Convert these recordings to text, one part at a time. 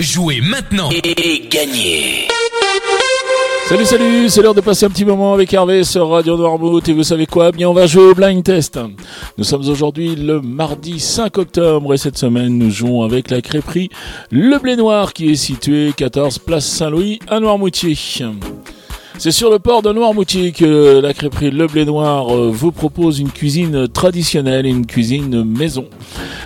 Jouez maintenant et gagnez Salut salut, c'est l'heure de passer un petit moment avec Hervé sur Radio Noirmouth et vous savez quoi? Bien on va jouer au blind test. Nous sommes aujourd'hui le mardi 5 octobre et cette semaine nous jouons avec la crêperie Le Blé Noir qui est située 14 place Saint-Louis à Noirmoutier. C'est sur le port de Noirmoutier que la crêperie Le Blé Noir euh, vous propose une cuisine traditionnelle et une cuisine maison.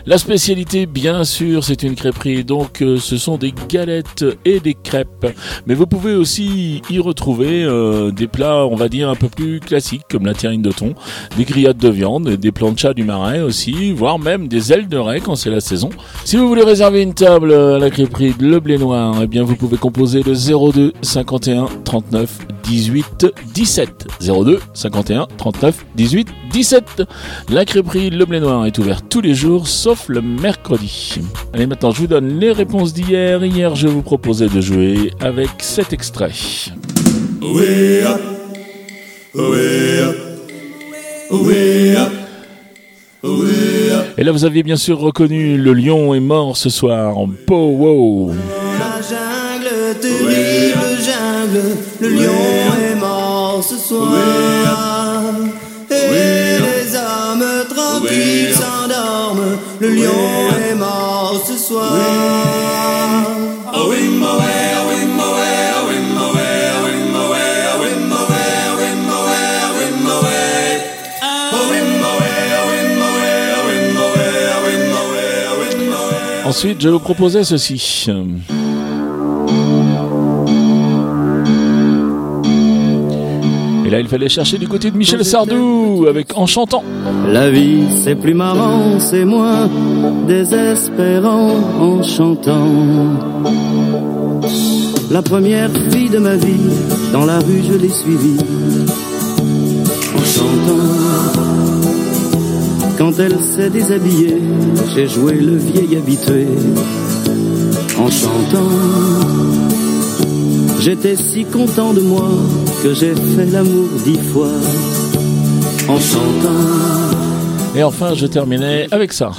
La spécialité, bien sûr, c'est une crêperie, donc euh, ce sont des galettes et des crêpes. Mais vous pouvez aussi y retrouver euh, des plats, on va dire, un peu plus classiques, comme la terrine de thon, des grillades de viande, des planchas du marais aussi, voire même des ailes de raie quand c'est la saison. Si vous voulez réserver une table à la crêperie Le Blé Noir, eh bien vous pouvez composer le 02 51 39 18 17 02 51 39 18 17. La crêperie Le Blé Noir est ouverte tous les jours sauf le mercredi. Allez maintenant je vous donne les réponses d'hier. Hier je vous proposais de jouer avec cet extrait. Et là vous aviez bien sûr reconnu le lion est mort ce soir en po wow. La jungle, terrible jungle, le lion est mort ce soir. Et les hommes tranquilles le lion est mort ce soir. Ensuite, je vous proposais ceci. Et là, il fallait chercher du côté de Michel Sardou avec En chantant. La vie c'est plus marrant, c'est moins désespérant en chantant. La première fille de ma vie, dans la rue je l'ai suivie en chantant. Quand elle s'est déshabillée, j'ai joué le vieil habitué en chantant. J'étais si content de moi que j'ai fait l'amour dix fois en chantant. Et enfin, je terminais avec ça.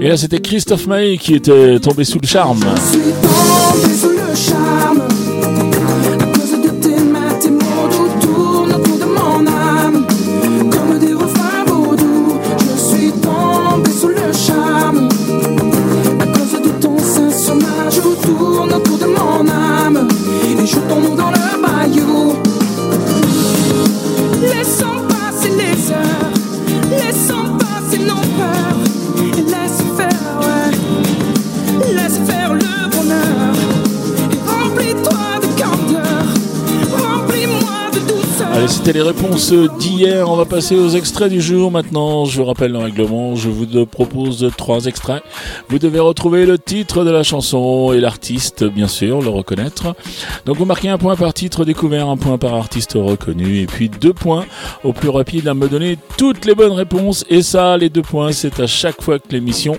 Et là, c'était Christophe Maé qui était tombé sous le charme. Et je tombe dans le bayou Allez, c'était les réponses d'hier. On va passer aux extraits du jour maintenant. Je vous rappelle le règlement. Je vous propose trois extraits. Vous devez retrouver le titre de la chanson et l'artiste, bien sûr, le reconnaître. Donc vous marquez un point par titre découvert, un point par artiste reconnu, et puis deux points au plus rapide à me donner toutes les bonnes réponses. Et ça, les deux points, c'est à chaque fois que l'émission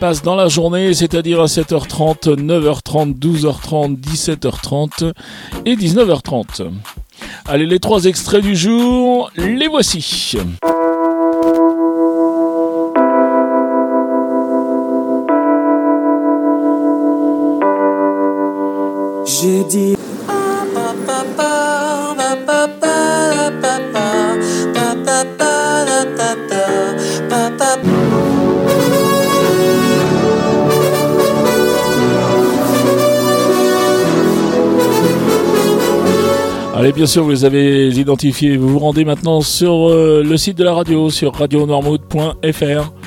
passe dans la journée, c'est-à-dire à 7h30, 9h30, 12h30, 17h30 et 19h30. Allez, les trois extraits du jour, les voici. Allez, bien sûr, vous les avez identifiés. Vous vous rendez maintenant sur euh, le site de la radio, sur radionormaude.fr.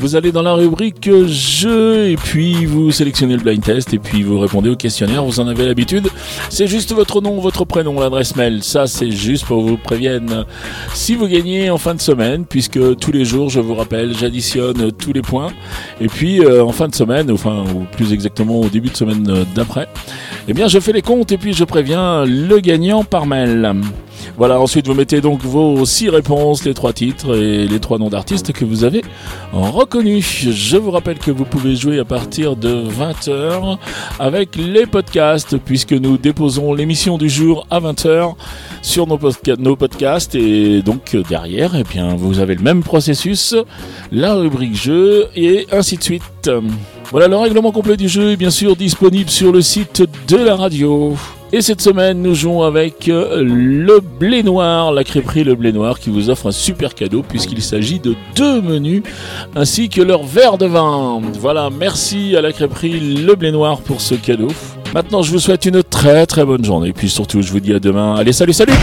Vous allez dans la rubrique jeux et puis vous sélectionnez le blind test et puis vous répondez au questionnaire. Vous en avez l'habitude. C'est juste votre nom, votre prénom, l'adresse mail. Ça, c'est juste pour vous prévienne si vous gagnez en fin de semaine, puisque tous les jours, je vous rappelle, j'additionne tous les points. Et puis euh, en fin de semaine, enfin ou plus exactement au début de semaine euh, d'après, Eh bien, je fais les comptes et puis je préviens le gagnant par mail. Voilà, ensuite vous mettez donc vos six réponses, les trois titres et les trois noms d'artistes que vous avez reconnus. Je vous rappelle que vous pouvez jouer à partir de 20h avec les podcasts puisque nous déposons l'émission du jour à 20h sur nos, podcasts et donc derrière, eh bien, vous avez le même processus, la rubrique jeu et ainsi de suite. Voilà, le règlement complet du jeu est bien sûr disponible sur le site de la radio. Et cette semaine, nous jouons avec euh, le blé noir, la crêperie Le Blé Noir, qui vous offre un super cadeau puisqu'il s'agit de deux menus ainsi que leur verre de vin. Voilà, merci à la crêperie Le Blé Noir pour ce cadeau. Maintenant, je vous souhaite une très très bonne journée. Puis surtout, je vous dis à demain. Allez, salut, salut